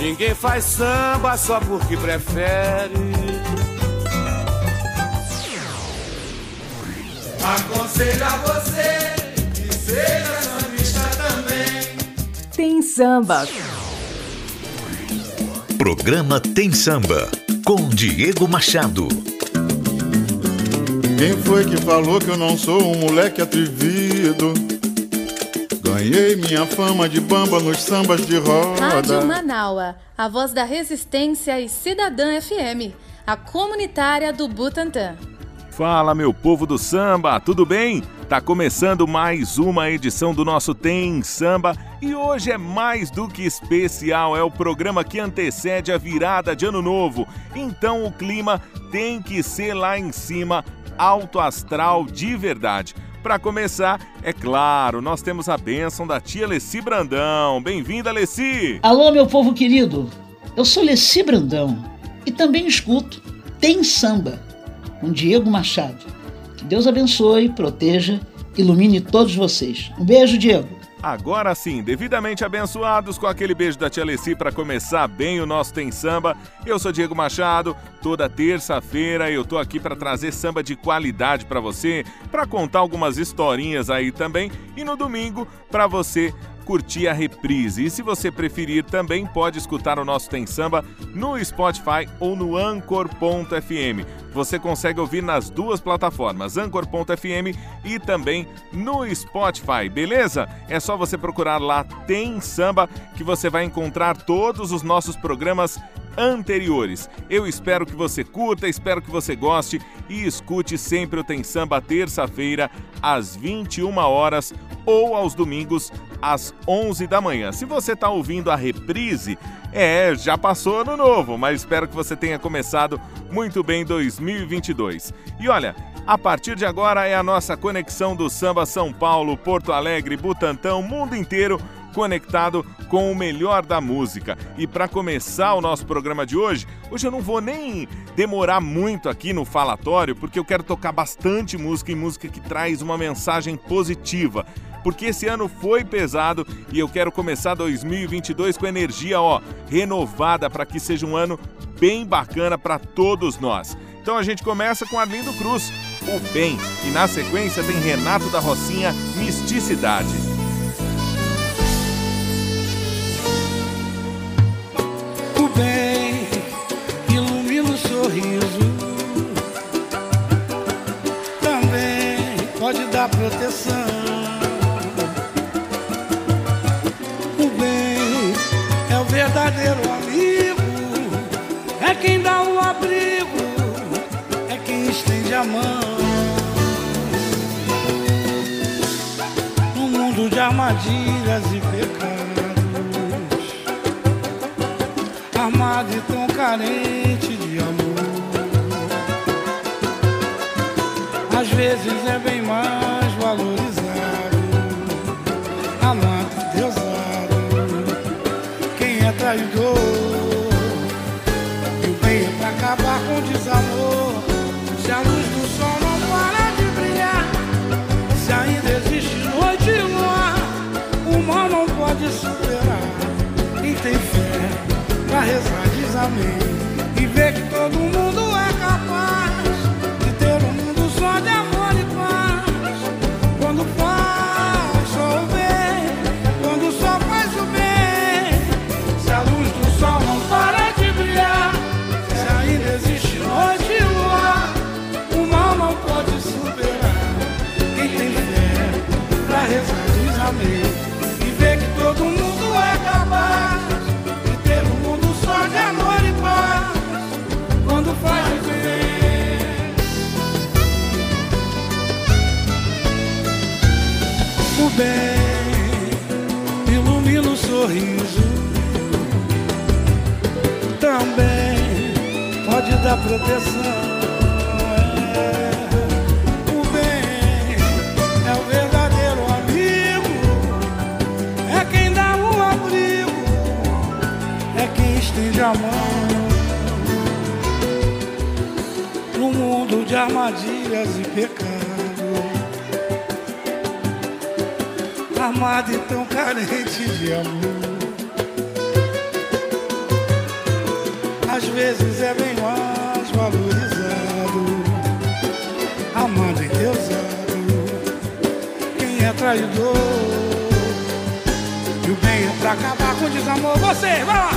Ninguém faz samba só porque prefere. Aconselho a você que seja sambista também. Tem samba. Programa Tem Samba com Diego Machado. Quem foi que falou que eu não sou um moleque atrevido? Ganhei minha fama de bamba nos sambas de roda. Rádio Manaua, a voz da resistência e Cidadã FM, a comunitária do Butantã. Fala, meu povo do samba, tudo bem? Tá começando mais uma edição do nosso Tem Samba e hoje é mais do que especial, é o programa que antecede a virada de ano novo. Então o clima tem que ser lá em cima, alto astral de verdade. Para começar, é claro, nós temos a bênção da tia Leci Brandão. Bem-vinda, Leci! Alô, meu povo querido! Eu sou Leci Brandão e também escuto Tem Samba, com Diego Machado. Que Deus abençoe, proteja, ilumine todos vocês. Um beijo, Diego! Agora sim, devidamente abençoados com aquele beijo da Tia Leci para começar bem o nosso Tem Samba. Eu sou Diego Machado. Toda terça-feira eu tô aqui para trazer samba de qualidade para você, para contar algumas historinhas aí também e no domingo para você curtir a reprise. E se você preferir, também pode escutar o nosso Tem Samba no Spotify ou no Anchor.fm. Você consegue ouvir nas duas plataformas, Anchor.fm e também no Spotify, beleza? É só você procurar lá Tem Samba que você vai encontrar todos os nossos programas anteriores. Eu espero que você curta, espero que você goste e escute sempre o Tem Samba terça-feira às 21 horas ou aos domingos às 11 da manhã. Se você está ouvindo a reprise, é, já passou ano novo, mas espero que você tenha começado muito bem 2022. E olha, a partir de agora é a nossa conexão do Samba São Paulo, Porto Alegre, Butantão, mundo inteiro conectado com o melhor da música. E para começar o nosso programa de hoje, hoje eu não vou nem demorar muito aqui no falatório, porque eu quero tocar bastante música e música que traz uma mensagem positiva. Porque esse ano foi pesado e eu quero começar 2022 com energia, ó, renovada para que seja um ano bem bacana para todos nós. Então a gente começa com Arlindo Cruz, O Bem, e na sequência tem Renato da Rocinha, Misticidade. o bem ilumina o sorriso. Também pode dar proteção. A mão. No mundo de armadilhas e pecados amado e tão carente de amor. Às vezes é bem mais valorizado, amado deusado. Quem é traidor, tem fé pra rezar diz amém. E ver que todo mundo O bem ilumina o sorriso, também pode dar proteção. O bem é o verdadeiro amigo, é quem dá um abrigo. É quem estende a mão. No mundo de armadilhas Amado e tão carente de amor. às vezes é bem mais valorizado. Amando endeusado, quem é traidor. E o bem é pra acabar com o desamor. Vocês, vai lá!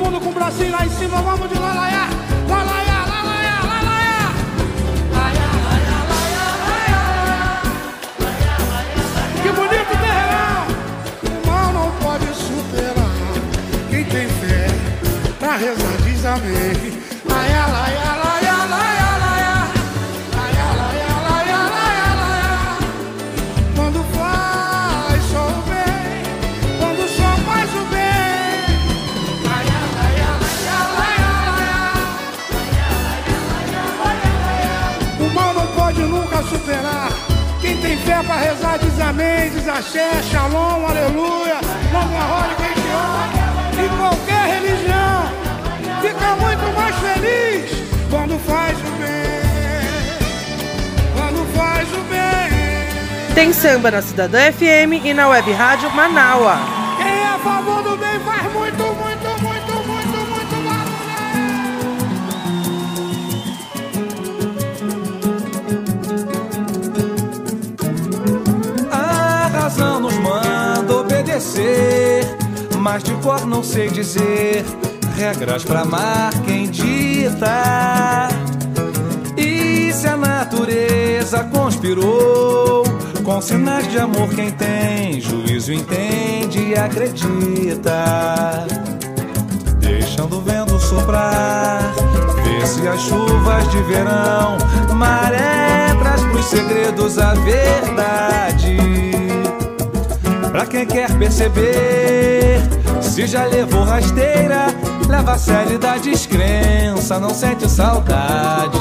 Mundo com o bracinho lá em cima, vamos de lalaiá. Lalaiá, lalaiá, lalaiá. Que bonito terrão! O mal não pode superar. Quem tem fé pra rezar diz amém. Laiá, laiá, Fé pra rezar diz amém, diz axé, shalom, aleluia. Longa roda quem te. Em qualquer religião, fica muito mais feliz quando faz o bem. Quando faz o bem. Tem samba na Cidadã FM e na Web Rádio Manaua. Mas de cor não sei dizer regras pra amar quem dita. E se a natureza conspirou com sinais de amor quem tem juízo entende e acredita. Deixando o vento soprar, vê se as chuvas de verão, maré traz pros segredos a verdade. Pra quem quer perceber, se já levou rasteira, leva a sério da descrença, não sente saudade.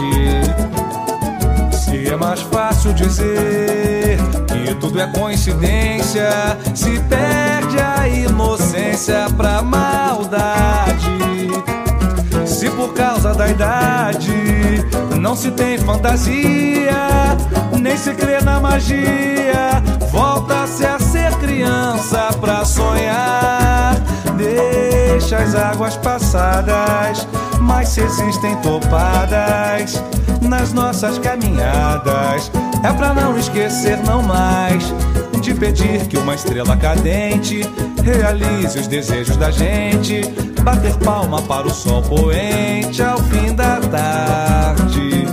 Se é mais fácil dizer que tudo é coincidência, se perde a inocência pra maldade. Se por causa da idade não se tem fantasia, nem se crê na magia, volta-se a ser criança pra sonhar. Deixa as águas passadas, mas se existem topadas nas nossas caminhadas, é pra não esquecer não mais de pedir que uma estrela cadente realize os desejos da gente, bater palma para o sol poente ao fim da tarde.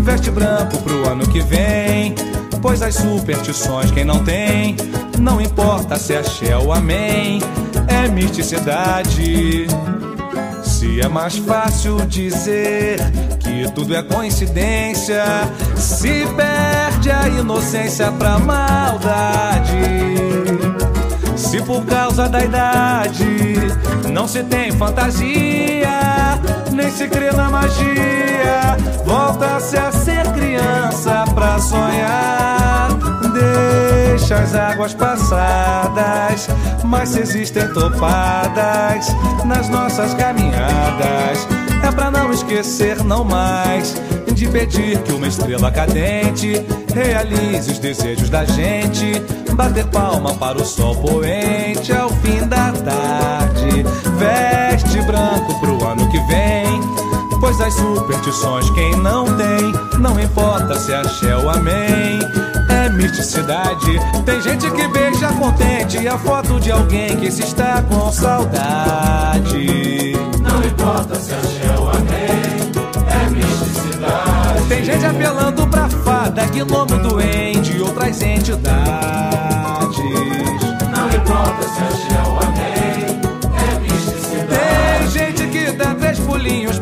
Veste branco pro ano que vem, pois as superstições quem não tem, não importa se é ou amém, é misticidade. Se é mais fácil dizer que tudo é coincidência, se perde a inocência pra maldade. Se por causa da idade não se tem fantasia, nem se crê na magia, volta-se a ser criança pra sonhar. Deixa as águas passadas, mas se existem topadas nas nossas caminhadas. É pra não esquecer, não mais, de pedir que uma estrela cadente realize os desejos da gente. Bater palma para o sol poente ao fim da tarde. Veste branco pro ano que vem. As superstições quem não tem, não importa se é axé ou amém. É misticidade. Tem gente que beija contente a foto de alguém que se está com saudade. Não importa se é axé ou amém, é misticidade. Tem gente apelando pra fada, gnomo doente e outras entidades. Não importa se é axé ou amém,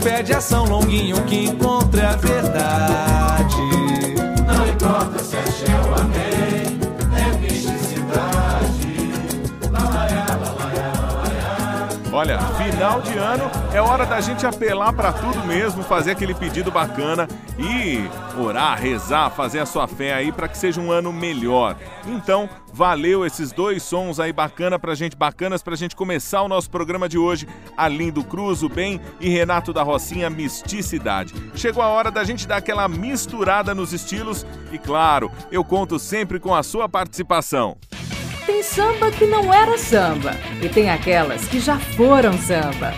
pede ação, Longuinho que encontre a verdade. Olha, final de ano é hora da gente apelar pra tudo mesmo, fazer aquele pedido bacana e orar, rezar, fazer a sua fé aí pra que seja um ano melhor. Então, valeu esses dois sons aí bacana pra gente, bacanas pra gente começar o nosso programa de hoje. Arlindo Cruz, o Bem e Renato da Rocinha, Misticidade. Chegou a hora da gente dar aquela misturada nos estilos e claro, eu conto sempre com a sua participação. Tem samba que não era samba e tem aquelas que já foram samba.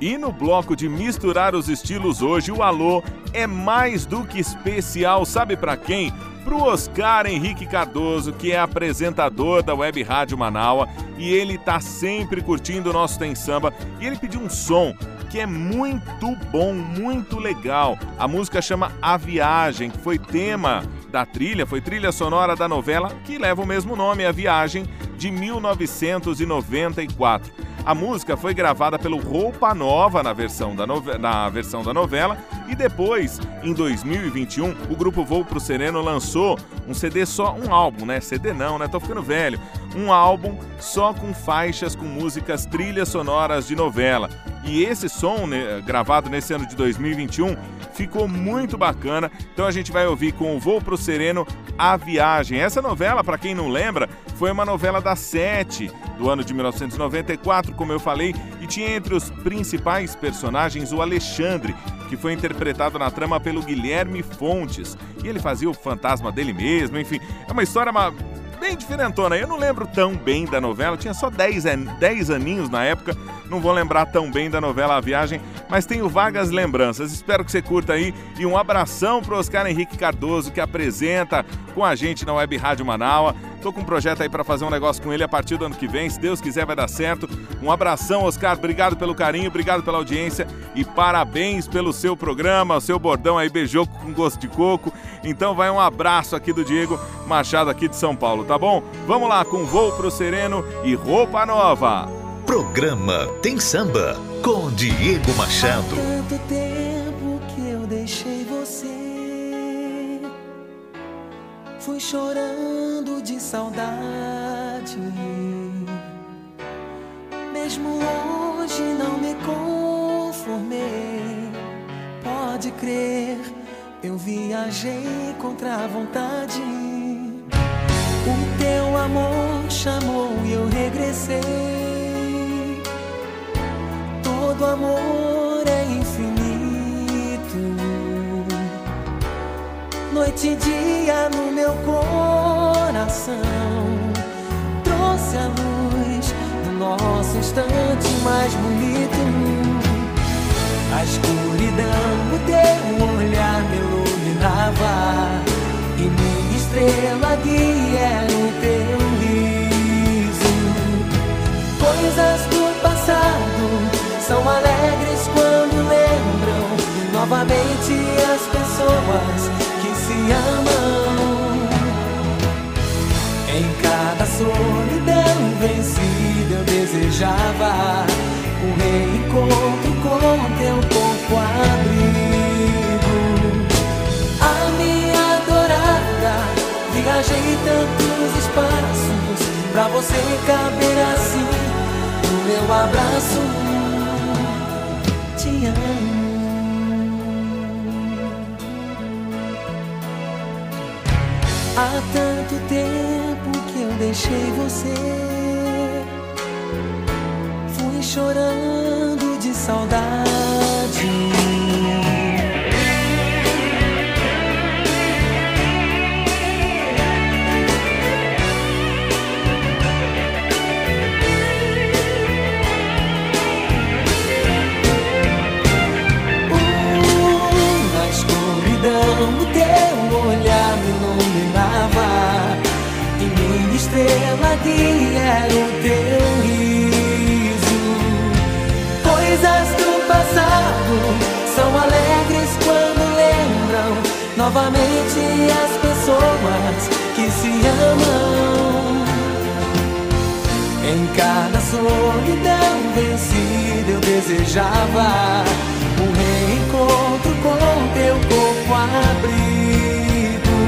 E no bloco de misturar os estilos hoje, o alô é mais do que especial, sabe pra quem? Pro Oscar Henrique Cardoso, que é apresentador da Web Rádio Manaua, e ele tá sempre curtindo o nosso Tem Samba, e ele pediu um som que é muito bom, muito legal. A música chama A Viagem, que foi tema da trilha, foi trilha sonora da novela que leva o mesmo nome, A Viagem, de 1994. A música foi gravada pelo Roupa Nova na versão da, nove... na versão da novela e depois, em 2021, o grupo Voo Pro Sereno lançou um CD só, um álbum, né? CD não, né? Tô ficando velho. Um álbum só com faixas com músicas trilhas sonoras de novela. E esse som, né, gravado nesse ano de 2021, ficou muito bacana. Então a gente vai ouvir com o Voo Pro Sereno A Viagem. Essa novela, para quem não lembra, foi uma novela da Sete, do ano de 1994, como eu falei, e tinha entre os principais personagens o Alexandre, que foi interpretado na trama pelo Guilherme Fontes. E ele fazia o fantasma dele mesmo, enfim. É uma história bem diferentona. Eu não lembro tão bem da novela, tinha só 10, an- 10 aninhos na época, não vou lembrar tão bem da novela A Viagem, mas tenho vagas lembranças. Espero que você curta aí e um abração pro Oscar Henrique Cardoso, que apresenta com a gente na Web Rádio Manaua. Tô com um projeto aí para fazer um negócio com ele a partir do ano que vem, se Deus quiser vai dar certo. Um abração, Oscar, obrigado pelo carinho, obrigado pela audiência e parabéns pelo seu programa, o seu bordão aí beijou com gosto de coco. Então vai um abraço aqui do Diego Machado aqui de São Paulo, tá bom? Vamos lá com Voo pro Sereno e Roupa Nova. Programa Tem Samba com Diego Machado. Tanto tempo que eu deixei você. Fui chorando de saudade. Mesmo hoje não me conformei. Pode crer, eu viajei contra a vontade. Teu amor chamou e eu regressei. Todo amor é infinito. Noite e dia no meu coração. Trouxe a luz do nosso instante mais bonito. A escuridão o teu olhar me iluminava. Estrela guia era o teu riso. Coisas do passado são alegres quando lembram novamente as pessoas que se amam. Em cada solidão vencida eu desejava um reencontro com teu corpo abrigo. Viajei tantos espaços pra você caber assim no meu abraço. Te amo. Há tanto tempo que eu deixei você. Fui chorando de saudade. Novamente as pessoas que se amam Em cada solidão vencida eu desejava. Um reencontro com teu corpo abrigo.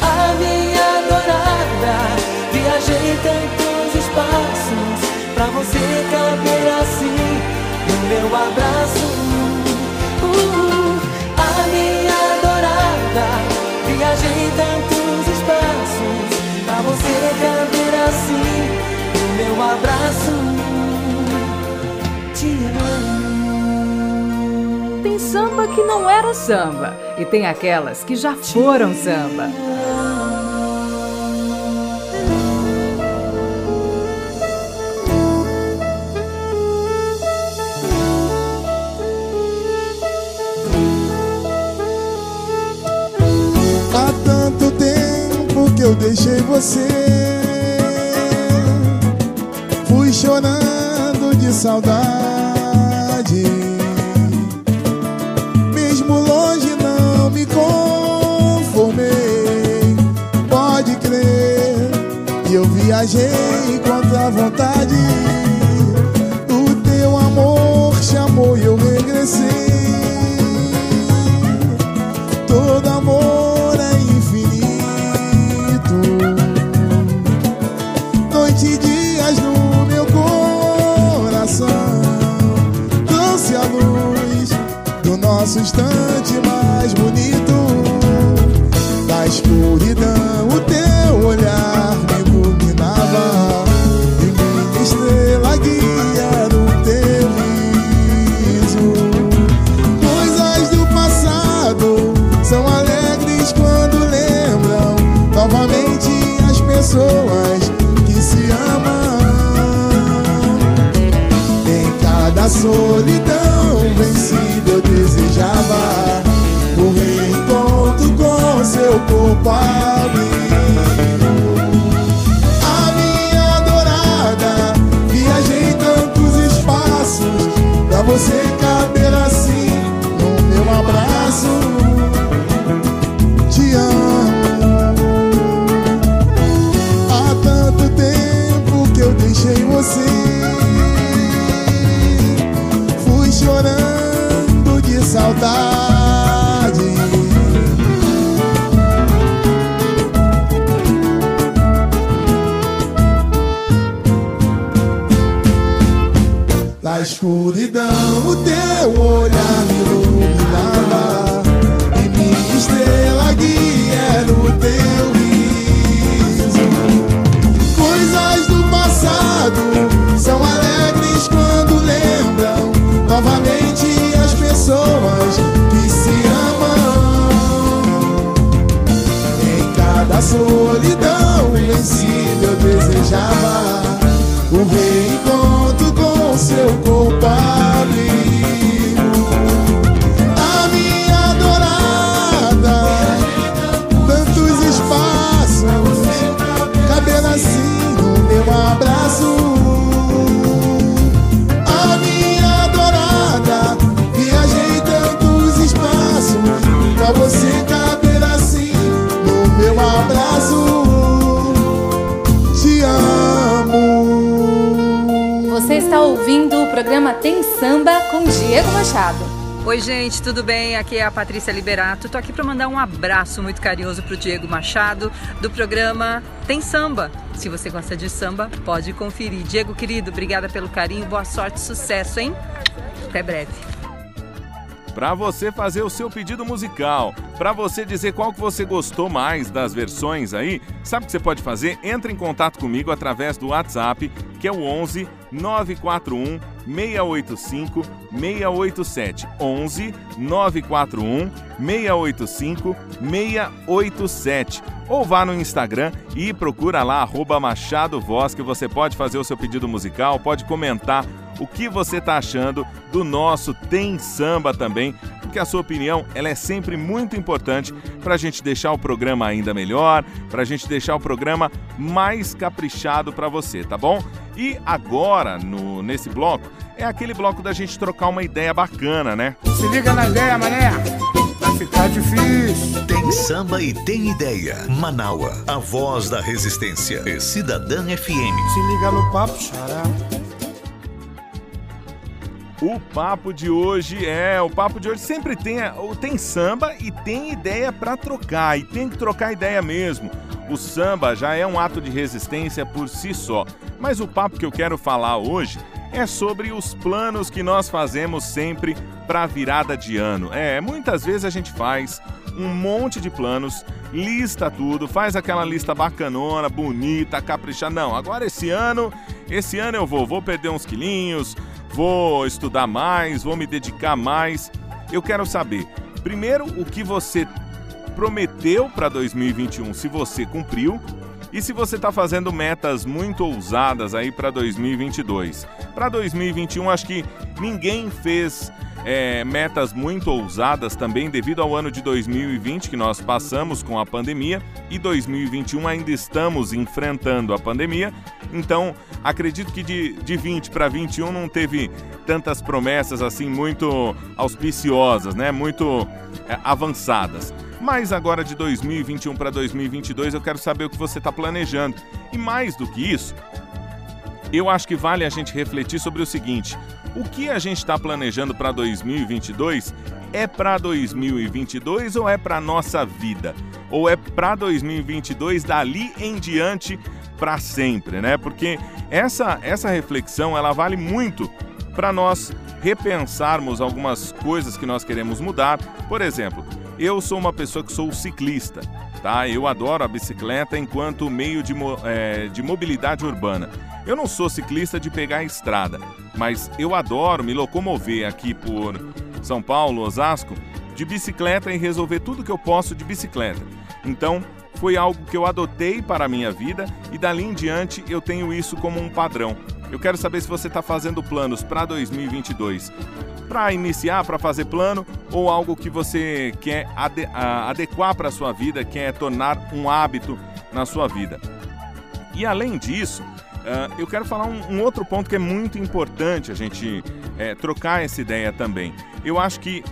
A minha adorada, viajei tantos espaços pra você caber assim no meu abraço. Adorada, viajei tantos espaços pra você caber assim no meu abraço. Te amo. Tem samba que não era samba e tem aquelas que já foram samba. Eu deixei você. Fui chorando de saudade. Mesmo longe não me conformei. Pode crer que eu viajei contra a vontade. O teu amor chamou e eu regressei. Instante mais bonito. Da escuridão, ouvindo o programa Tem Samba com Diego Machado. Oi, gente, tudo bem? Aqui é a Patrícia Liberato. Tô aqui para mandar um abraço muito carinhoso pro Diego Machado do programa Tem Samba. Se você gosta de samba, pode conferir. Diego, querido, obrigada pelo carinho, boa sorte, sucesso, hein? Até breve. Para você fazer o seu pedido musical, para você dizer qual que você gostou mais das versões aí, sabe o que você pode fazer? Entre em contato comigo através do WhatsApp, que é o 11 941 685 687. 11 941 685 687. Ou vá no Instagram e procura lá arroba Machado Voz, que você pode fazer o seu pedido musical, pode comentar o que você está achando do nosso Tem Samba também, porque a sua opinião ela é sempre muito importante para a gente deixar o programa ainda melhor, para a gente deixar o programa mais caprichado para você, tá bom? E agora, no, nesse bloco, é aquele bloco da gente trocar uma ideia bacana, né? Se liga na ideia, mané. Vai ficar difícil. Tem samba e tem ideia. Manaua, a voz da resistência. E Cidadã FM. Se liga no papo, xará. O papo de hoje é, o papo de hoje sempre tem, tem samba e tem ideia para trocar, e tem que trocar ideia mesmo. O samba já é um ato de resistência por si só, mas o papo que eu quero falar hoje é sobre os planos que nós fazemos sempre para a virada de ano. É, muitas vezes a gente faz um monte de planos, lista tudo, faz aquela lista bacanona, bonita, caprichada. Não, agora esse ano, esse ano eu vou, vou perder uns quilinhos, vou estudar mais, vou me dedicar mais. Eu quero saber, primeiro, o que você prometeu para 2021, se você cumpriu, e se você está fazendo metas muito ousadas aí para 2022. Para 2021, acho que ninguém fez é, metas muito ousadas também devido ao ano de 2020 que nós passamos com a pandemia e 2021 ainda estamos enfrentando a pandemia. Então, acredito que de, de 20 para 21 não teve tantas promessas assim muito auspiciosas, né? Muito é, avançadas. Mas agora de 2021 para 2022 eu quero saber o que você está planejando. E mais do que isso, eu acho que vale a gente refletir sobre o seguinte: o que a gente está planejando para 2022 é para 2022 ou é para nossa vida? Ou é para 2022 dali em diante para sempre, né? Porque essa essa reflexão ela vale muito para nós repensarmos algumas coisas que nós queremos mudar. Por exemplo, eu sou uma pessoa que sou ciclista, tá? Eu adoro a bicicleta enquanto meio de, é, de mobilidade urbana. Eu não sou ciclista de pegar a estrada, mas eu adoro me locomover aqui por São Paulo, Osasco, de bicicleta e resolver tudo que eu posso de bicicleta. Então, foi algo que eu adotei para a minha vida e dali em diante eu tenho isso como um padrão. Eu quero saber se você está fazendo planos para 2022 para iniciar, para fazer plano ou algo que você quer ade adequar para a sua vida, quer tornar um hábito na sua vida. E além disso, Uh, eu quero falar um, um, outro ponto que é muito importante a gente é, trocar essa ideia também. Eu acho que,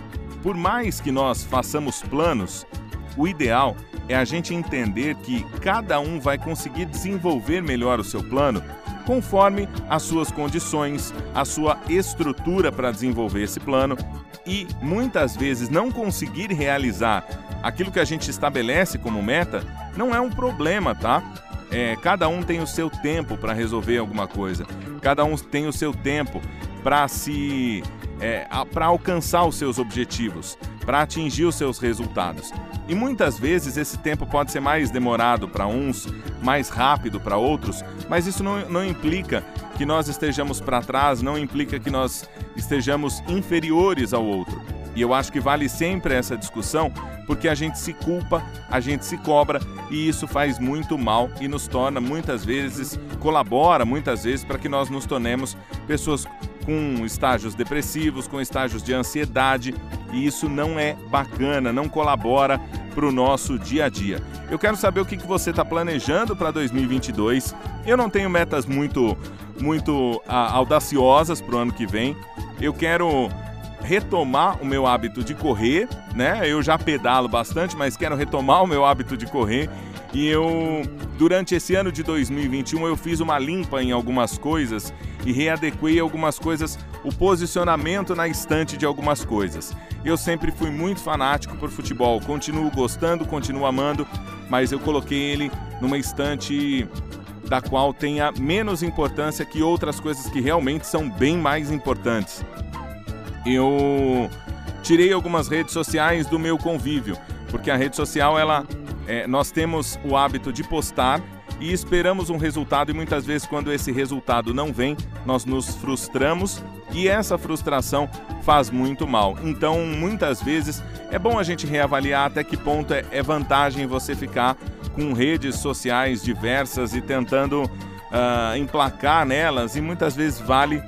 por mais que nós façamos planos, o ideal é a gente entender que cada um vai conseguir desenvolver melhor o seu plano conforme as suas condições, a sua estrutura para desenvolver esse plano e muitas vezes não conseguir realizar aquilo que a gente estabelece como meta não é um problema, tá? É, cada um tem o seu tempo para resolver alguma coisa. Cada um tem o seu tempo para se é, para alcançar os seus objetivos, para atingir os seus resultados. E muitas vezes esse tempo pode ser mais demorado para uns, mais rápido para outros, mas isso não, não implica que nós estejamos para trás, não implica que nós estejamos inferiores ao outro. E eu acho que vale sempre essa discussão, porque a gente se culpa, a gente se cobra e isso faz muito mal e nos torna muitas vezes, colabora muitas vezes para que nós nos tornemos pessoas com estágios depressivos, com estágios de ansiedade, e isso não é bacana, não colabora para o nosso dia a dia. Eu quero saber o que, que você está planejando para 2022. Eu não tenho metas muito, muito ah, audaciosas para o ano que vem. Eu quero retomar o meu hábito de correr, né? Eu já pedalo bastante, mas quero retomar o meu hábito de correr. E eu, durante esse ano de 2021, eu fiz uma limpa em algumas coisas e readequei algumas coisas, o posicionamento na estante de algumas coisas. Eu sempre fui muito fanático por futebol, continuo gostando, continuo amando, mas eu coloquei ele numa estante da qual tenha menos importância que outras coisas que realmente são bem mais importantes eu tirei algumas redes sociais do meu convívio, porque a rede social ela é, nós temos o hábito de postar e esperamos um resultado e muitas vezes quando esse resultado não vem, nós nos frustramos e essa frustração faz muito mal. Então, muitas vezes é bom a gente reavaliar até que ponto é, é vantagem você ficar com redes sociais diversas e tentando uh, emplacar nelas e muitas vezes vale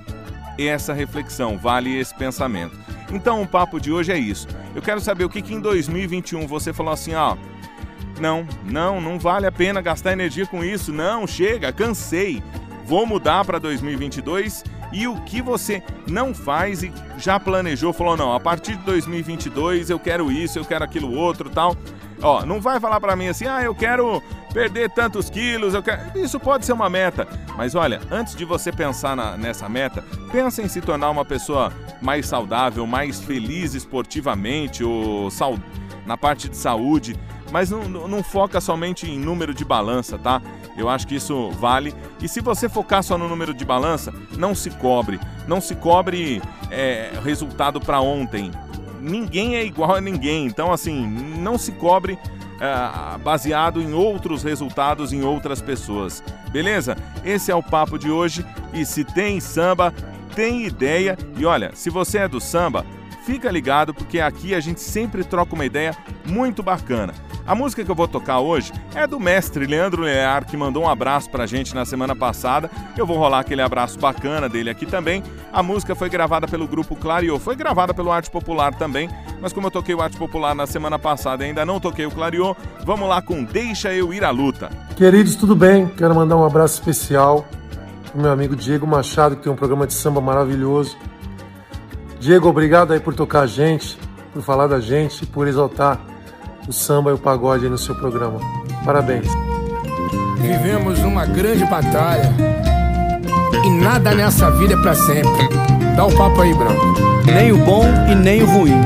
essa reflexão, vale esse pensamento. Então o papo de hoje é isso. Eu quero saber o que, que em 2021 você falou assim, ó. Não, não, não vale a pena gastar energia com isso. Não, chega, cansei. Vou mudar para 2022 e o que você não faz e já planejou, falou não, a partir de 2022 eu quero isso, eu quero aquilo outro, tal. Ó, não vai falar para mim assim, ah, eu quero perder tantos quilos, eu quero. Isso pode ser uma meta. Mas olha, antes de você pensar na, nessa meta, pensa em se tornar uma pessoa mais saudável, mais feliz esportivamente ou sal... na parte de saúde. Mas não, não foca somente em número de balança, tá? Eu acho que isso vale. E se você focar só no número de balança, não se cobre. Não se cobre é, resultado para ontem. Ninguém é igual a ninguém. Então, assim, não se cobre é, baseado em outros resultados em outras pessoas. Beleza? Esse é o papo de hoje. E se tem samba, tem ideia. E olha, se você é do samba, fica ligado porque aqui a gente sempre troca uma ideia muito bacana. A música que eu vou tocar hoje é do mestre Leandro Lear, que mandou um abraço pra gente na semana passada. Eu vou rolar aquele abraço bacana dele aqui também. A música foi gravada pelo grupo Clariô, foi gravada pelo Arte Popular também, mas como eu toquei o Arte Popular na semana passada e ainda não toquei o Clariô, vamos lá com Deixa Eu Ir à Luta. Queridos, tudo bem? Quero mandar um abraço especial pro meu amigo Diego Machado, que tem um programa de samba maravilhoso. Diego, obrigado aí por tocar a gente, por falar da gente e por exaltar o samba e o pagode aí no seu programa. Parabéns. Vivemos uma grande batalha e nada nessa vida é pra sempre. Dá o papo aí, Branco. Nem o bom e nem o ruim.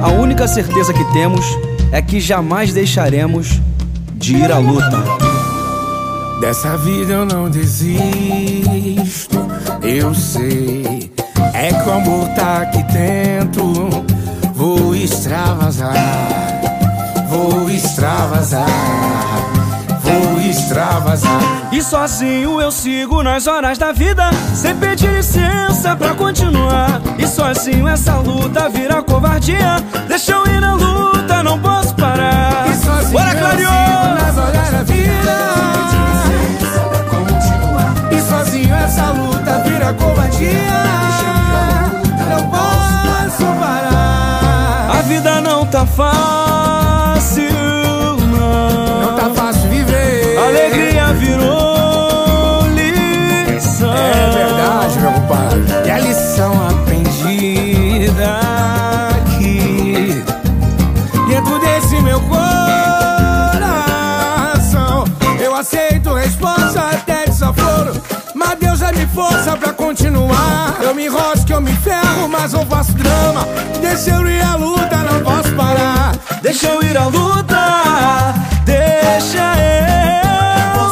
A única certeza que temos é que jamais deixaremos de ir à luta. Dessa vida eu não desisto, eu sei. É que o amor tá aqui dentro, vou extravasar. Vou extravasar, vou extravasar. E sozinho eu sigo nas horas da vida, sem pedir licença pra continuar. E sozinho essa luta vira covardia. Deixa eu ir na luta, não posso parar. E sozinho Bora, eu sigo nas horas da vida. Covardia. Não posso parar. A vida não tá fácil, mas eu faço drama. Deixa eu ir à luta, não posso parar. Deixa eu ir à luta, deixa eu.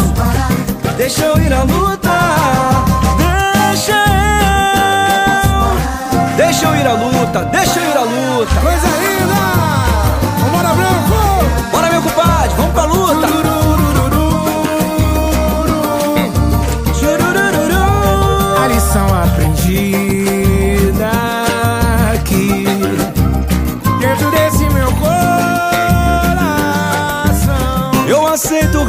Deixa eu ir à luta, deixa eu. Deixa eu ir à luta, deixa eu ir à luta.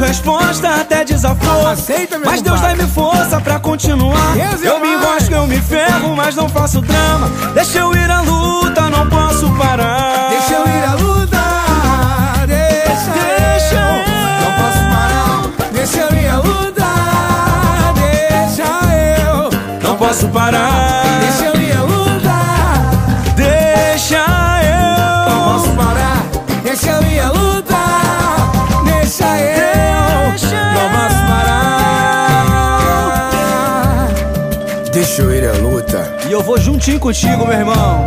Resposta até desaforo. Aceita, meu Mas Deus dá-me força pra continuar. Deus Eu me enrosco, eu me ferro, mas não faço drama. Deixa eu ir à luta, não posso parar. Deixa eu ir à luta, deixa, Deixa eu. eu. Não posso parar, deixa eu ir à luta, deixa eu. Não posso parar. Eu vou juntinho contigo, meu irmão.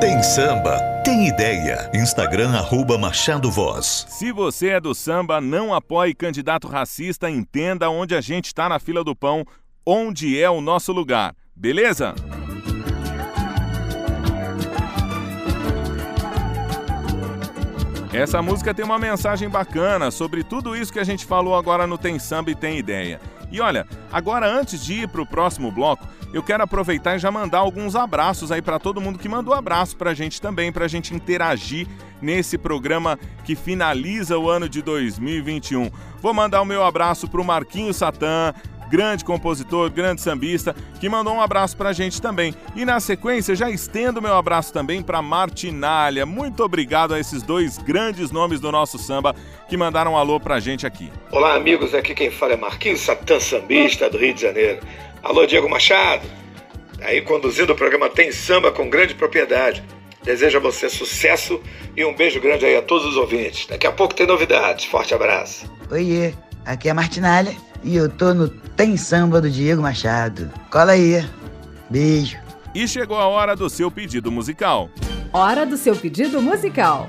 Tem samba, tem ideia. Instagram arroba Machado Voz. Se você é do samba, não apoie candidato racista, entenda onde a gente está na fila do pão, onde é o nosso lugar. Beleza? Essa música tem uma mensagem bacana sobre tudo isso que a gente falou agora no Tem Samba e Tem Ideia. E olha, agora antes de ir para o próximo bloco, eu quero aproveitar e já mandar alguns abraços aí para todo mundo que mandou abraço para a gente também, para a gente interagir nesse programa que finaliza o ano de 2021. Vou mandar o meu abraço para o Marquinho Satã, grande compositor, grande sambista, que mandou um abraço pra gente também. E na sequência, já estendo meu abraço também pra Martinalha. Muito obrigado a esses dois grandes nomes do nosso samba que mandaram um alô pra gente aqui. Olá, amigos. Aqui quem fala é Marquinhos Satã Sambista, do Rio de Janeiro. Alô, Diego Machado. Aí conduzindo o programa Tem Samba com grande propriedade. desejo a você sucesso e um beijo grande aí a todos os ouvintes. Daqui a pouco tem novidades. Forte abraço. Oiê, aqui é a Martinalha e eu tô no Tem Samba do Diego Machado. Cola aí. Beijo. E chegou a hora do seu pedido musical. Hora do seu pedido musical.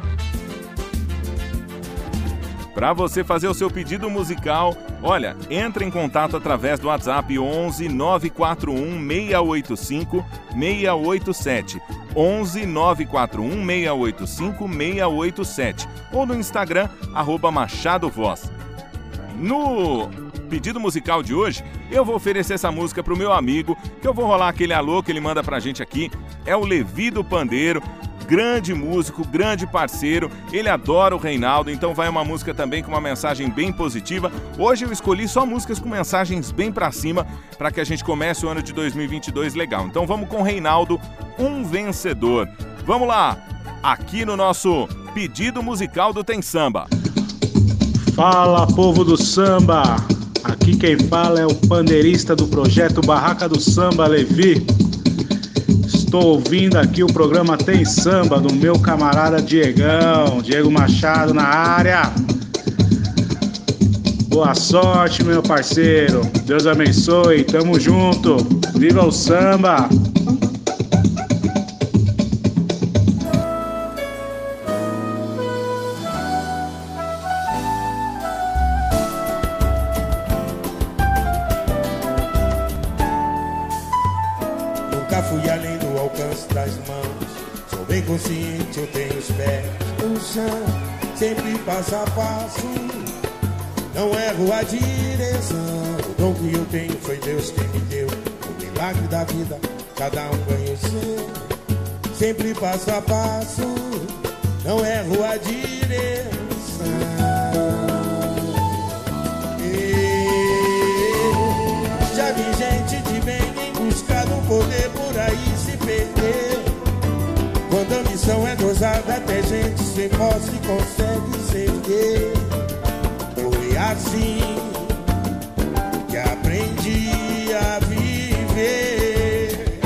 Para você fazer o seu pedido musical, olha, entre em contato através do WhatsApp 11 941 685 687. 11 941 685 687 ou no Instagram arroba Machado Voz. No pedido musical de hoje, eu vou oferecer essa música pro meu amigo, que eu vou rolar aquele alô que ele manda pra gente aqui. É o Levi do Pandeiro, grande músico, grande parceiro. Ele adora o Reinaldo, então vai uma música também com uma mensagem bem positiva. Hoje eu escolhi só músicas com mensagens bem pra cima para que a gente comece o ano de 2022 legal. Então vamos com o Reinaldo, um vencedor. Vamos lá, aqui no nosso pedido musical do Tem Samba. Fala, povo do samba! Aqui quem fala é o pandeirista do projeto Barraca do Samba, Levi. Estou ouvindo aqui o programa Tem Samba do meu camarada Diegão, Diego Machado na área. Boa sorte, meu parceiro. Deus abençoe. Tamo junto. Viva o samba! Sempre passo a passo. Não erro a direção. O dom que eu tenho foi Deus quem me deu. O milagre da vida, cada um ganha o seu. Sempre passo a passo. Não erro a direção. Já vi gente de bem em busca do poder por aí se perder. Quando a missão é gozada, até gente sem posse consegue se erguer. Foi assim que aprendi a viver.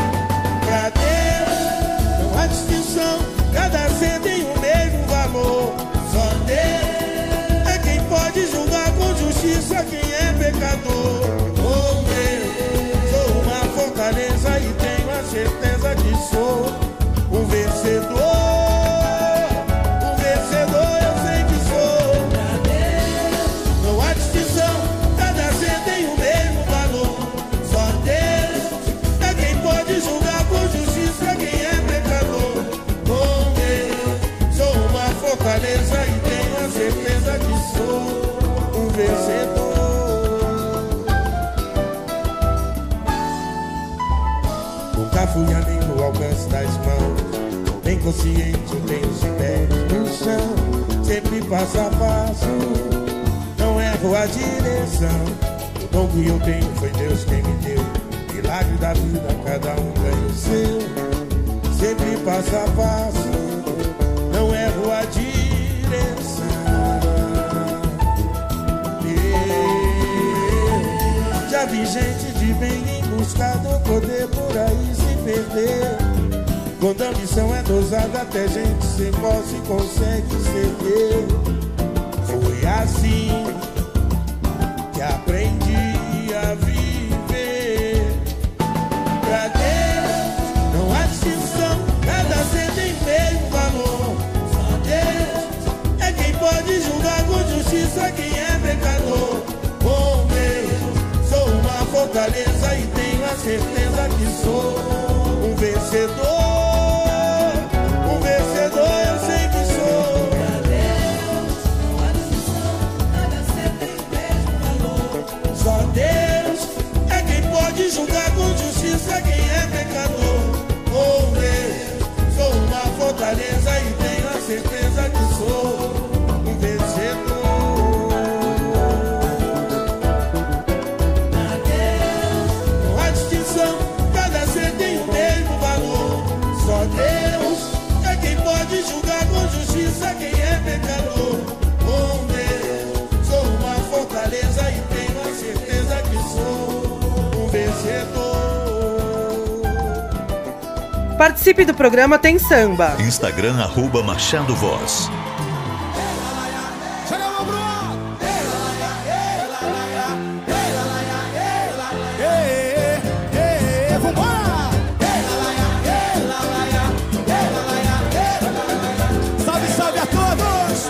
Pra Deus não há distinção, cada ser tem o mesmo valor. Só Deus é quem pode julgar com justiça quem é pecador. Oh Deus, sou uma fortaleza e tenho a certeza que sou consciente, tenho os pés no chão. Sempre passo a passo, não erro a direção. O dom que eu tenho foi Deus quem me deu. Milagre da vida, cada um ganha o seu. Sempre passo a passo, não erro a direção. Eu Já vi gente de bem em busca do poder por aí se perder. Quando a missão é dosada, até gente sem posse consegue ceder. Foi assim que aprendi a viver. Pra Deus não há distinção, cada ser tem mesmo valor. Só Deus é quem pode julgar com justiça quem é pecador. Oh Deus, sou uma fortaleza e tenho a certeza que sou Participe do programa Tem Samba. Instagram arroba Machado Voz. Salve, salve a todos!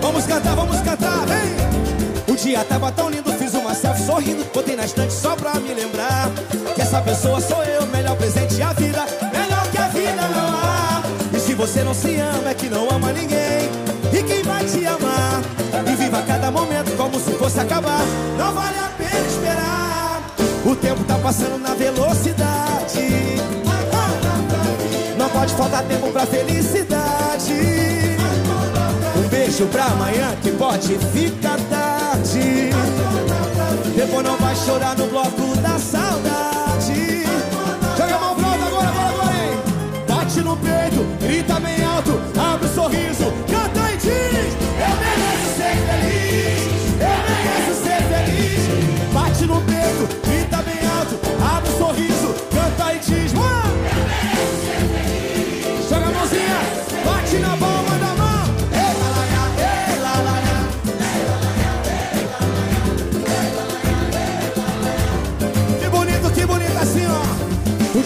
Vamos cantar, vamos cantar, vem! O dia tava tão lindo, fiz uma selfie sorrindo, botei na estante só pra me lembrar que essa pessoa sou eu, melhor presente a vida, você não se ama, é que não ama ninguém. E quem vai te amar? E viva cada momento como se fosse acabar. Não vale a pena esperar. O tempo tá passando na velocidade. Não pode faltar tempo pra felicidade. Um beijo pra amanhã que pode ficar tarde. Depois não vai chorar no bloco da saudade.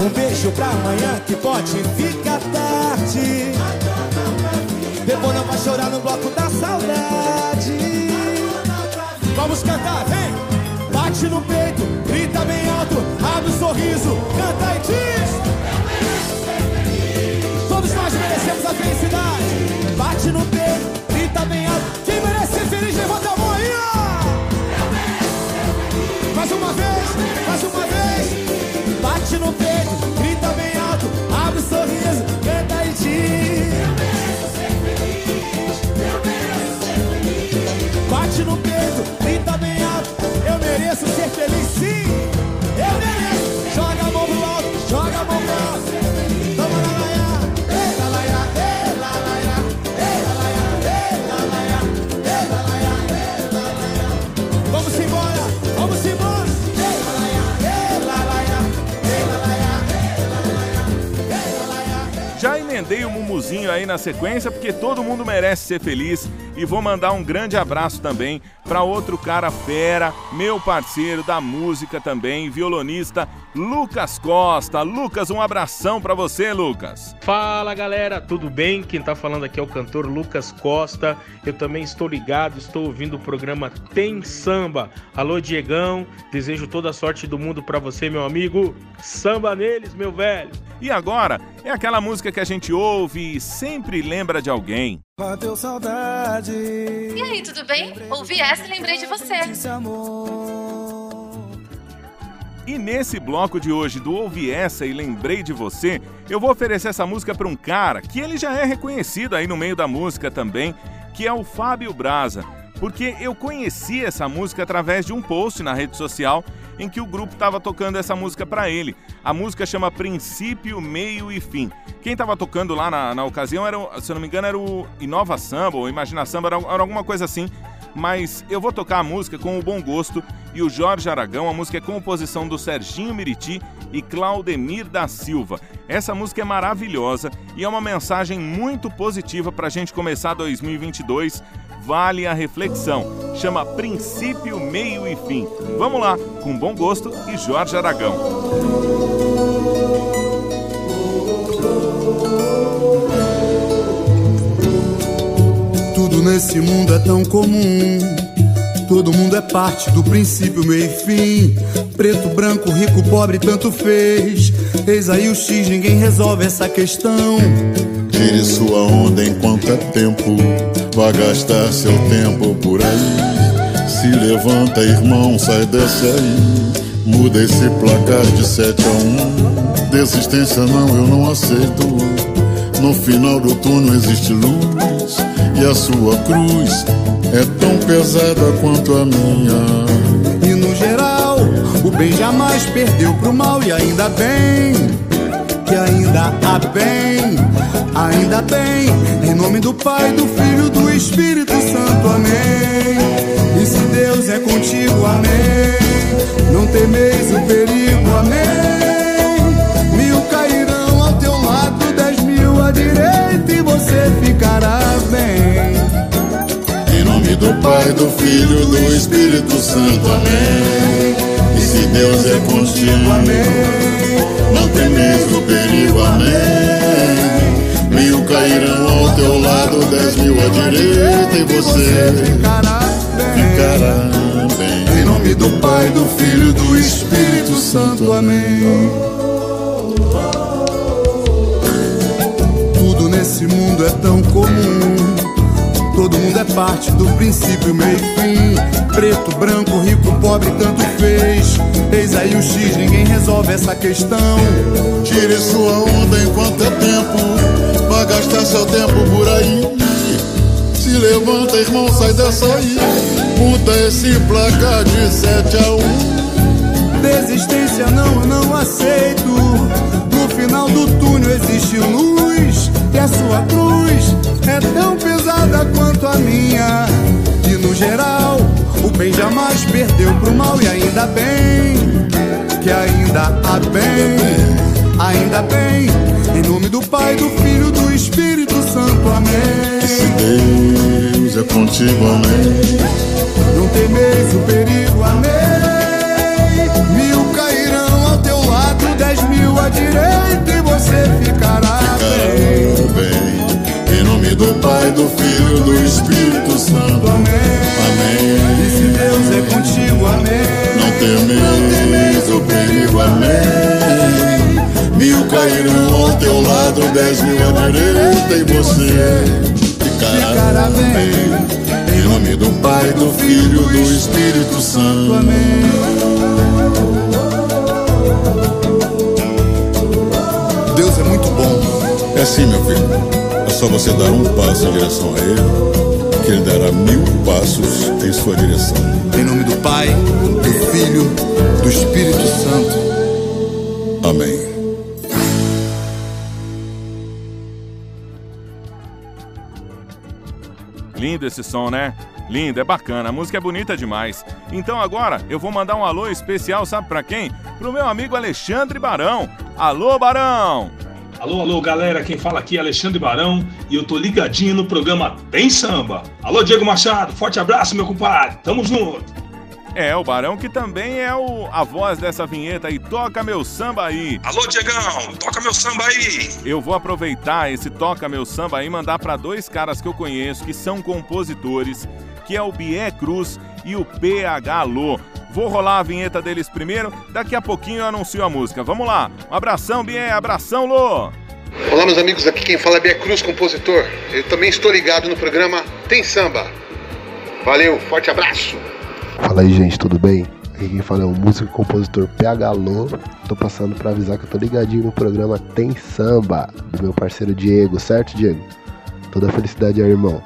Um beijo pra amanhã que pode ficar tarde. Depois não vai chorar no bloco da saudade. Vamos cantar, vem! Bate no peito, grita bem alto, abre o sorriso, canta e diz. Todos nós merecemos a felicidade. Emendei o mumuzinho aí na sequência porque todo mundo merece ser feliz. E vou mandar um grande abraço também para outro cara fera, meu parceiro da música também, violonista Lucas Costa. Lucas, um abração para você, Lucas. Fala galera, tudo bem? Quem tá falando aqui é o cantor Lucas Costa. Eu também estou ligado, estou ouvindo o programa Tem Samba. Alô Diegão, desejo toda a sorte do mundo para você, meu amigo. Samba neles, meu velho. E agora é aquela música que a gente ouve e sempre lembra de alguém. Bateu saudade. E aí, tudo bem? Ouvi essa e lembrei de você. E nesse bloco de hoje do Ouvi Essa e Lembrei de Você, eu vou oferecer essa música para um cara que ele já é reconhecido aí no meio da música também, que é o Fábio Braza. Porque eu conheci essa música através de um post na rede social em que o grupo estava tocando essa música para ele. A música chama Princípio, Meio e Fim. Quem estava tocando lá na, na ocasião, era, se eu não me engano, era o Inova Samba ou Imagina Samba, era, era alguma coisa assim. Mas eu vou tocar a música com o Bom Gosto e o Jorge Aragão. A música é composição do Serginho Miriti e Claudemir da Silva. Essa música é maravilhosa e é uma mensagem muito positiva para a gente começar 2022. Vale a reflexão. Chama Princípio, Meio e Fim. Vamos lá, com Bom Gosto e Jorge Aragão. Nesse mundo é tão comum. Todo mundo é parte do princípio, meio e fim. Preto, branco, rico, pobre, tanto fez. Eis aí o X, ninguém resolve essa questão. Tire sua onda enquanto é tempo. Vá gastar seu tempo por aí. Se levanta, irmão, sai desse aí. Muda esse placar de 7 a 1. Desistência não, eu não aceito. No final do túnel existe luz e a sua cruz é tão pesada quanto a minha. E no geral, o bem jamais perdeu pro mal e ainda bem que ainda há bem, ainda bem, em nome do Pai, do Filho, do Espírito Santo, amém. E se Deus é contigo, amém, não temeis o perigo, amém. Mil cairão ao teu lado, dez mil à direita e você ficará nome do Pai, do Filho, do Espírito Santo, amém. E se Deus é contigo, amém. Não temes o perigo, amém. Mil cairão ao teu lado, dez mil à direita e você ficará bem. Em nome do Pai, do Filho, do Espírito Santo, amém. Tudo nesse mundo é tão comum. Todo mundo é parte do princípio, meio e fim. Preto, branco, rico, pobre, tanto fez. Eis aí o X, ninguém resolve essa questão. Tire sua onda enquanto é tempo. Vai gastar seu tempo por aí. Se levanta, irmão, sai dessa aí. Muda esse placar de 7 a 1. Desistência não, eu não aceito. No final do túnel existe luz. E a sua cruz é tão pesada quanto a minha. E no geral, o bem jamais perdeu pro mal. E ainda bem que ainda há bem. Ainda bem, em nome do Pai, do Filho, do Espírito Santo, amém. E se Deus é contigo, amém. Não temeis o perigo, amém. Mil cairão ao teu lado, dez mil à direita e você ficará bem. bem. Em nome do Pai, do Filho, do Espírito Santo, amém. Amém. E se Deus é contigo, amém. Não temeis o perigo, amém. Mil cairão ao teu lado, dez mil à direita e você ficará bem. Em nome do Pai, do Filho, do Espírito Santo, Deus é muito bom. É assim, meu filho. É só você dar um passo em direção a Ele, que Ele dará mil passos em sua direção. Em nome do Pai, do Filho, do Espírito Santo. Amém. Lindo esse som, né? Lindo, é bacana, a música é bonita demais. Então agora eu vou mandar um alô especial, sabe pra quem? Pro meu amigo Alexandre Barão. Alô, Barão! Alô, alô, galera, quem fala aqui é Alexandre Barão e eu tô ligadinho no programa Tem Samba. Alô, Diego Machado, forte abraço, meu compadre, tamo junto. É, o Barão que também é o, a voz dessa vinheta aí. Toca meu samba aí. Alô, Diegão, toca meu samba aí. Eu vou aproveitar esse Toca Meu Samba aí e mandar para dois caras que eu conheço, que são compositores, que é o Bié Cruz e o PH Lô. Vou rolar a vinheta deles primeiro, daqui a pouquinho eu anuncio a música. Vamos lá. Um abração, Bié, abração, Lô. Olá, meus amigos, aqui quem fala é Bia Cruz, compositor. Eu também estou ligado no programa Tem Samba. Valeu, forte abraço. Fala aí, gente, tudo bem? Aqui quem fala é o músico e compositor PH Lô. Tô passando pra avisar que eu tô ligadinho no programa Tem Samba, do meu parceiro Diego, certo, Diego? Toda felicidade aí, irmão.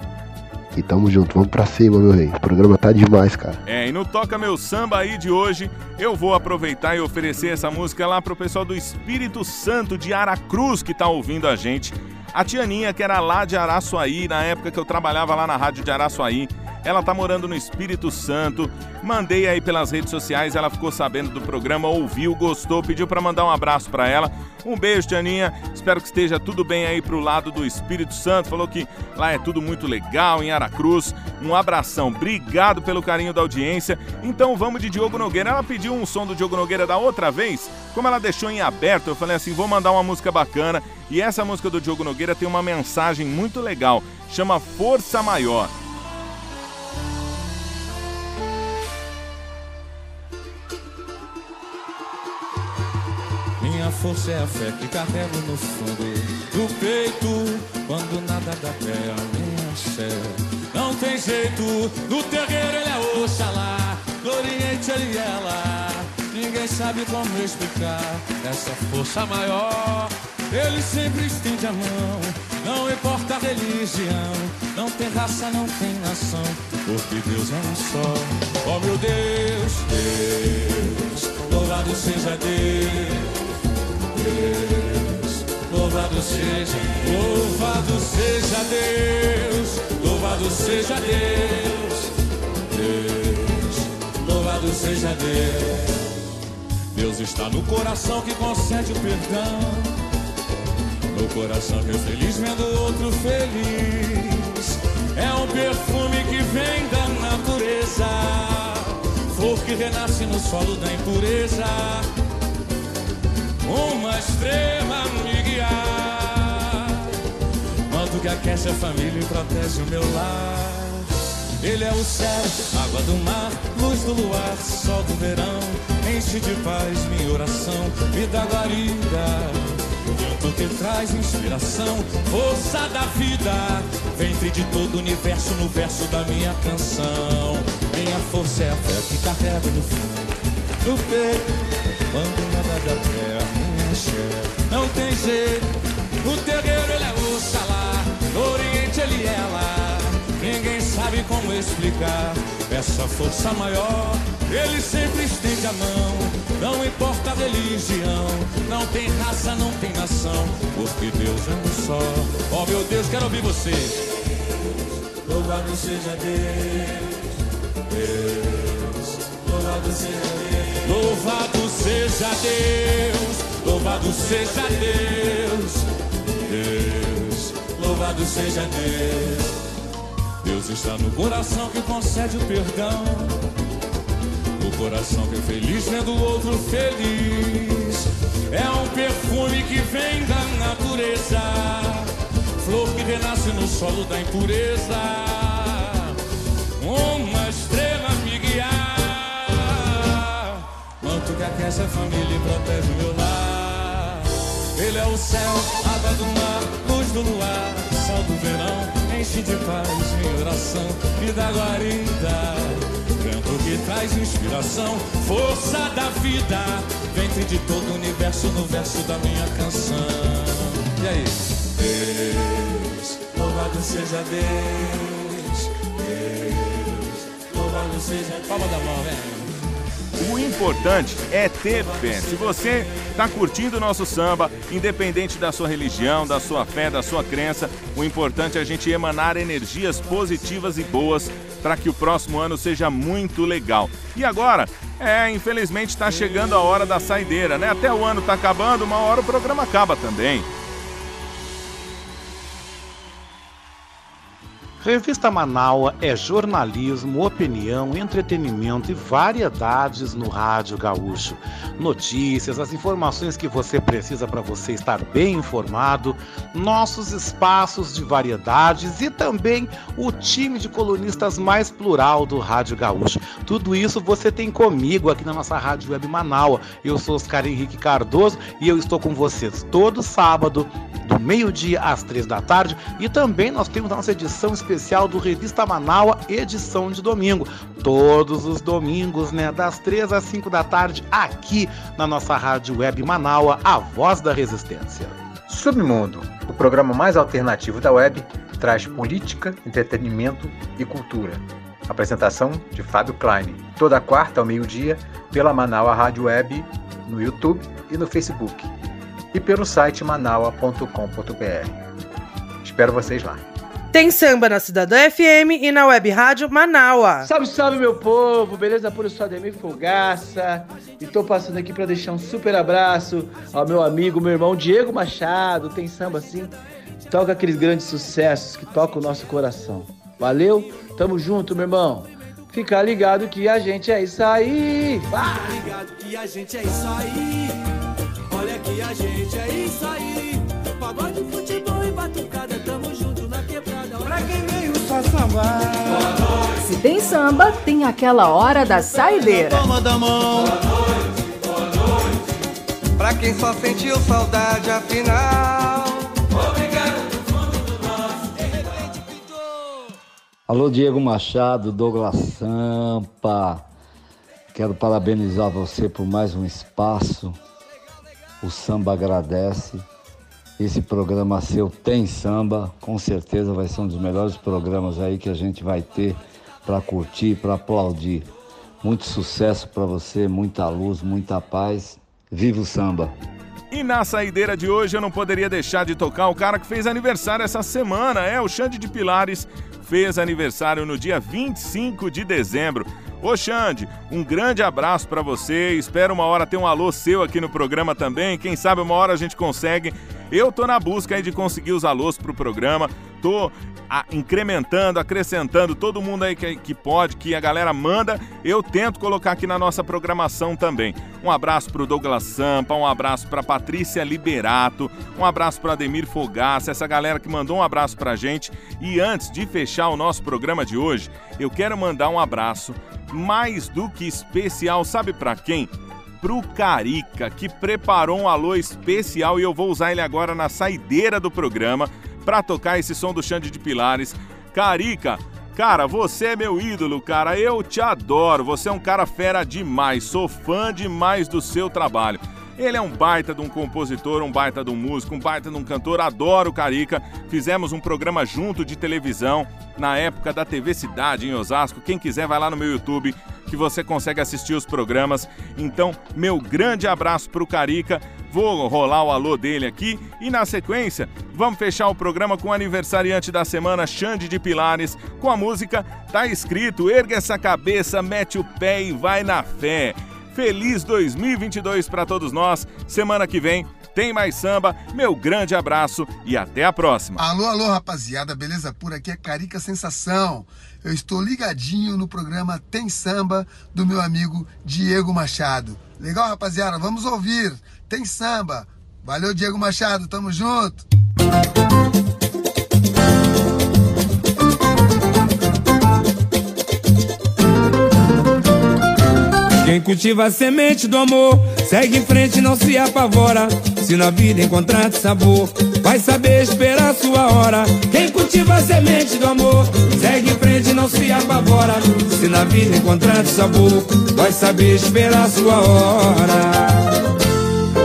E tamo junto, vamos pra cima, meu rei. O programa tá demais, cara. É, e no Toca Meu Samba aí de hoje, eu vou aproveitar e oferecer essa música lá pro pessoal do Espírito Santo de Aracruz que tá ouvindo a gente. A Tianinha, que era lá de Araçuaí, na época que eu trabalhava lá na rádio de Araçuaí, ela tá morando no Espírito Santo. Mandei aí pelas redes sociais, ela ficou sabendo do programa, ouviu, gostou, pediu para mandar um abraço para ela. Um beijo, Tianinha. Espero que esteja tudo bem aí pro lado do Espírito Santo. Falou que lá é tudo muito legal em Aracruz. Um abração. Obrigado pelo carinho da audiência. Então vamos de Diogo Nogueira. Ela pediu um som do Diogo Nogueira da outra vez. Como ela deixou em aberto, eu falei assim: vou mandar uma música bacana. E essa música do Diogo Nogueira tem uma mensagem muito legal. Chama Força Maior. Minha força é a fé que carrego no fundo do peito. Quando nada dá pé a minha fé. Não tem jeito, no terreiro ele é Oxalá. Gloriente ele e ela. Ninguém sabe como explicar essa força maior. Ele sempre estende a mão Não importa a religião, não tem raça, não tem nação, porque Deus é um só. Oh meu Deus, Deus, louvado seja Deus. Deus, louvado seja, louvado seja Deus, louvado seja Deus. Deus, louvado seja Deus. Deus está no coração que concede o perdão. No coração que é feliz vendo outro feliz. É um perfume que vem da natureza. Flor que renasce no solo da impureza. Uma estrela me guiar. Manto que aquece a família e protege o meu lar. Ele é o céu, água do mar, luz do luar, sol do verão. Enche de paz minha oração, vida guarida vento que traz inspiração, força da vida, ventre de todo o universo no verso da minha canção. Minha força é a fé que carrega no fundo do peito, quando da terra. Não tem jeito, o terreiro ele é o no oriente ele é lá. Ninguém sabe como explicar essa força maior. Ele sempre estende a mão, não importa a religião, não tem raça, não tem nação, porque Deus é um só. Oh meu Deus, quero ouvir você. Louvado seja Deus, Deus, louvado seja Deus, louvado seja Deus, louvado seja Deus, Deus, louvado seja Deus. Deus está no coração que concede o perdão. O coração que é feliz vendo o outro feliz. É um perfume que vem da natureza. Flor que renasce no solo da impureza. Uma Que aquece a família e protege o meu lar. Ele é o céu, água do mar, luz do luar, sol do verão enche de paz minha oração e da guarida. Vento que traz inspiração, força da vida, ventre de todo o universo no verso da minha canção. E aí? Deus, louvado seja Deus, Deus, louvado seja. Palma da mão, vem. O importante é ter fé. Se você está curtindo o nosso samba, independente da sua religião, da sua fé, da sua crença, o importante é a gente emanar energias positivas e boas para que o próximo ano seja muito legal. E agora, é, infelizmente está chegando a hora da saideira, né? Até o ano está acabando, uma hora o programa acaba também. Revista Manaua é jornalismo, opinião, entretenimento e variedades no rádio gaúcho. Notícias, as informações que você precisa para você estar bem informado, nossos espaços de variedades e também o time de colunistas mais plural do rádio gaúcho. Tudo isso você tem comigo aqui na nossa rádio web Manaua. Eu sou Oscar Henrique Cardoso e eu estou com vocês todo sábado do meio-dia às três da tarde e também nós temos a nossa edição especial especial do Revista Manaua, edição de domingo. Todos os domingos, né, das 3 às 5 da tarde, aqui na nossa rádio web Manaua, a voz da resistência. Submundo, o programa mais alternativo da web, traz política, entretenimento e cultura. Apresentação de Fábio Klein, toda quarta ao meio-dia, pela Manaua Rádio Web, no YouTube e no Facebook, e pelo site manaua.com.br. Espero vocês lá. Tem samba na Cidadã FM e na Web Rádio Manaua. Salve, salve, meu povo! Beleza? Por eu sou Ademir Fogaça e tô passando aqui para deixar um super abraço ao meu amigo, meu irmão Diego Machado. Tem samba assim, toca aqueles grandes sucessos que tocam o nosso coração. Valeu? Tamo junto, meu irmão. Fica ligado que a gente é isso aí. Vai! Fica ligado que a gente é isso aí. Olha que a gente é isso aí. Pagode, futebol só sambar. Se tem samba, tem aquela hora da saideira. Toma da mão. Pra quem só sentiu saudade, afinal. Obrigado do fundo do nosso. De repente Alô, Diego Machado, Douglas Sampa. Quero parabenizar você por mais um espaço. O samba agradece. Esse programa seu Tem Samba, com certeza vai ser um dos melhores programas aí que a gente vai ter para curtir, para aplaudir. Muito sucesso para você, muita luz, muita paz. Viva o samba! E na saideira de hoje eu não poderia deixar de tocar o cara que fez aniversário essa semana, é o Xande de Pilares, fez aniversário no dia 25 de dezembro. Ô Xande, um grande abraço para você. Espero uma hora ter um alô seu aqui no programa também. Quem sabe uma hora a gente consegue. Eu tô na busca aí de conseguir os alôs pro programa. Tô a, incrementando, acrescentando todo mundo aí que, que pode, que a galera manda, eu tento colocar aqui na nossa programação também. Um abraço pro Douglas Sampa, um abraço pra Patrícia Liberato, um abraço pro Ademir Fogaça, essa galera que mandou um abraço pra gente. E antes de fechar o nosso programa de hoje, eu quero mandar um abraço mais do que especial, sabe para quem? Pro Carica, que preparou um alô especial e eu vou usar ele agora na saideira do programa para tocar esse som do Xande de Pilares. Carica, cara, você é meu ídolo, cara. Eu te adoro. Você é um cara fera demais. Sou fã demais do seu trabalho. Ele é um baita de um compositor, um baita de um músico, um baita de um cantor. Adoro o Carica. Fizemos um programa junto de televisão na época da TV Cidade em Osasco. Quem quiser vai lá no meu YouTube que você consegue assistir os programas. Então, meu grande abraço pro Carica. Vou rolar o alô dele aqui e na sequência vamos fechar o programa com o aniversariante da semana, Xande de Pilares, com a música Tá escrito, erga essa cabeça, mete o pé e vai na fé. Feliz 2022 para todos nós. Semana que vem tem mais samba. Meu grande abraço e até a próxima. Alô, alô, rapaziada, beleza pura? Aqui é Carica Sensação. Eu estou ligadinho no programa Tem Samba do meu amigo Diego Machado. Legal, rapaziada? Vamos ouvir. Tem samba. Valeu, Diego Machado. Tamo junto. Quem cultiva a semente do amor, segue em frente, não se apavora. Se na vida encontrar sabor, vai saber esperar sua hora. Quem cultiva a semente do amor, segue em frente, se apavora. Se na vida encontrar sabor, vai saber esperar sua hora.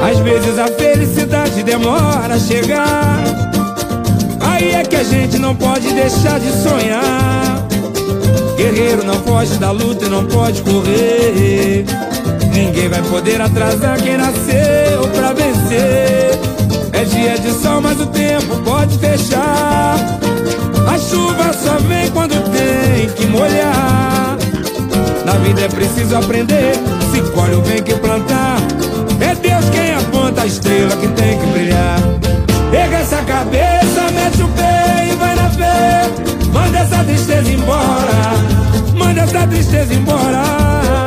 Às vezes a felicidade demora a chegar. Aí é que a gente não pode deixar de sonhar. Guerreiro não foge da luta e não pode correr. Ninguém vai poder atrasar quem nasceu pra vencer. É dia de sol, mas o tempo pode fechar. A chuva só vem quando molhar. Na vida é preciso aprender. Se colhe o bem que plantar. É Deus quem aponta a estrela que tem que brilhar. Pega essa cabeça, mete o pé e vai na fé. Manda essa tristeza embora. Manda essa tristeza embora.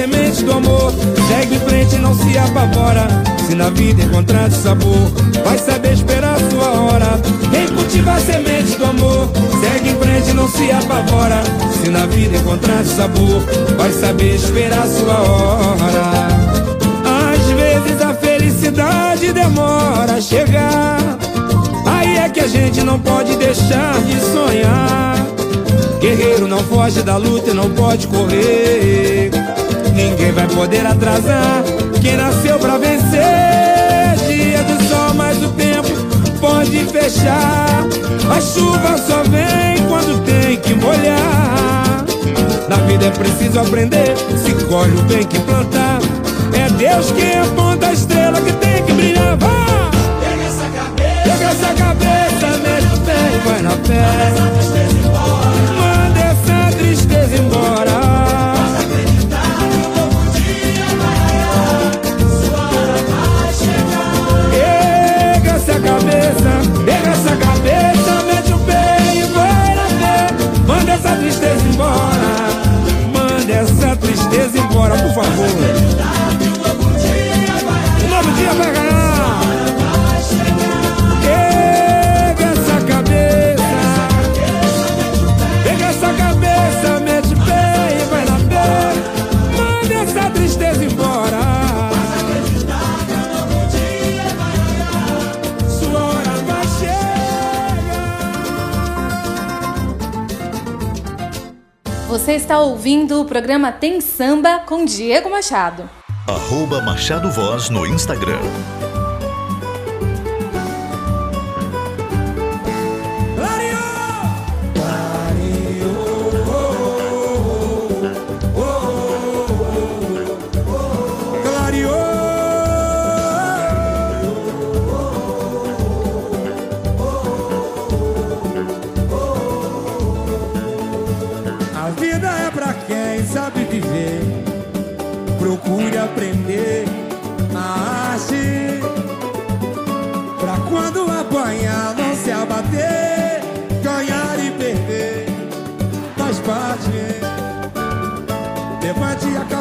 Semente do amor Segue em frente e não se apavora. Se na vida encontrar sabor Vai saber esperar sua hora. Quem cultiva a semente do amor Segue em frente e não se apavora. Se na vida encontrar sabor Vai saber esperar sua hora. Às vezes a felicidade demora a chegar. Aí é que a gente não pode deixar de sonhar. Guerreiro não foge da luta e não pode correr. Ninguém vai poder atrasar quem nasceu pra vencer. Dia do sol, mas o tempo pode fechar. A chuva só vem quando tem que molhar. Na vida é preciso aprender, se colhe o bem que plantar. É Deus quem aponta a estrela que tem que brilhar. Vá! Pega essa cabeça, pega essa cabeça, mexe o pé e vai na fé. Favor. Você está ouvindo o programa Tem Samba com Diego Machado. Arroba Machado Voz no Instagram.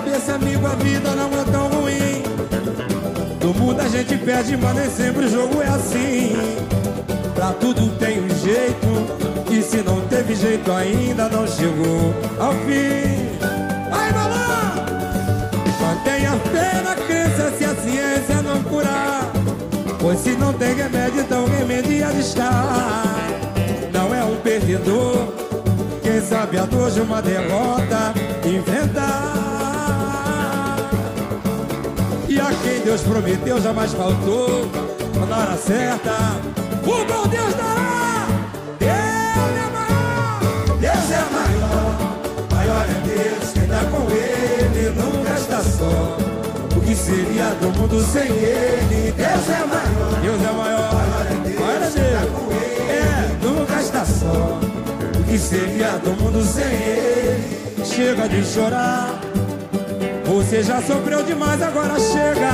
Cabeça, amigo, a vida não é tão ruim. No mundo a gente perde, mas nem sempre o jogo é assim. Pra tudo tem um jeito. E se não teve jeito ainda, não chegou ao fim. Ai, balão! Mantenha fé na crença se a ciência não curar. Pois se não tem remédio, então remedia de estar. Não é um perdedor. Quem sabe a dor de uma derrota inventar. E a quem Deus prometeu jamais faltou. Na hora certa, o bom Deus dará. Deus é maior, maior é Deus, quem tá com ele nunca está só. O que seria do mundo sem ele? Deus é maior, Deus é maior, maior é Deus, maior é Deus. Quem tá com ele, é, nunca está só. O que seria do mundo sem ele? Chega de chorar, você já sofreu demais, agora chega.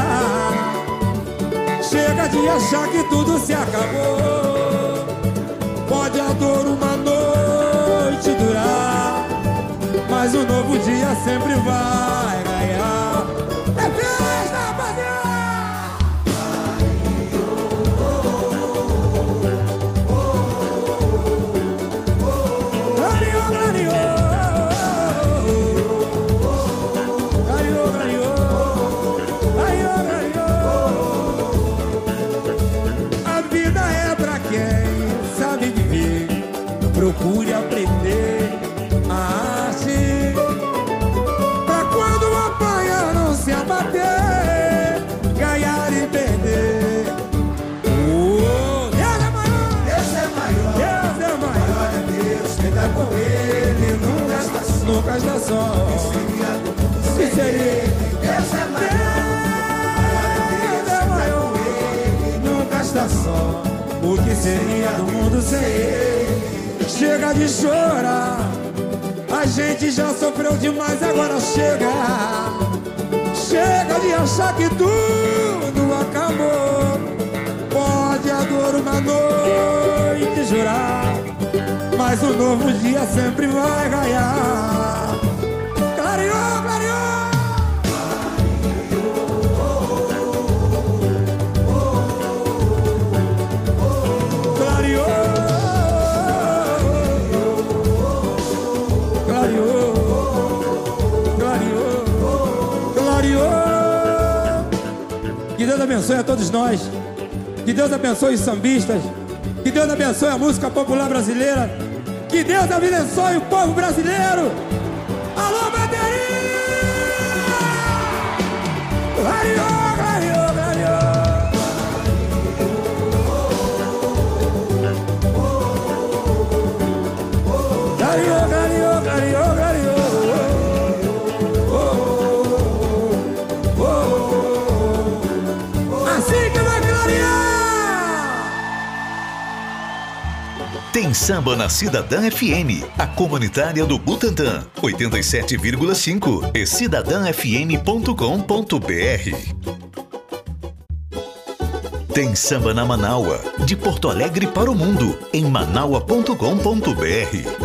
Chega de achar que tudo se acabou. Pode a dor uma noite durar, mas o novo dia sempre vai só. Que seria? Deus é maior. Deus é maior. Nunca está só. O que seria do mundo sem ele? Chega de chorar. A gente já sofreu demais, agora chega. Chega de achar que tudo acabou. Pode a dor uma noite jurar. Mas o novo dia sempre vai ganhar. Abençoe a todos nós. Que Deus abençoe os sambistas. Que Deus abençoe a música popular brasileira. Que Deus abençoe o povo brasileiro. Samba na Cidadã FM, a comunitária do Butantã, 87,5 e cidadãfm.com.br. Tem samba na Manaua, de Porto Alegre para o mundo, em manaua.com.br.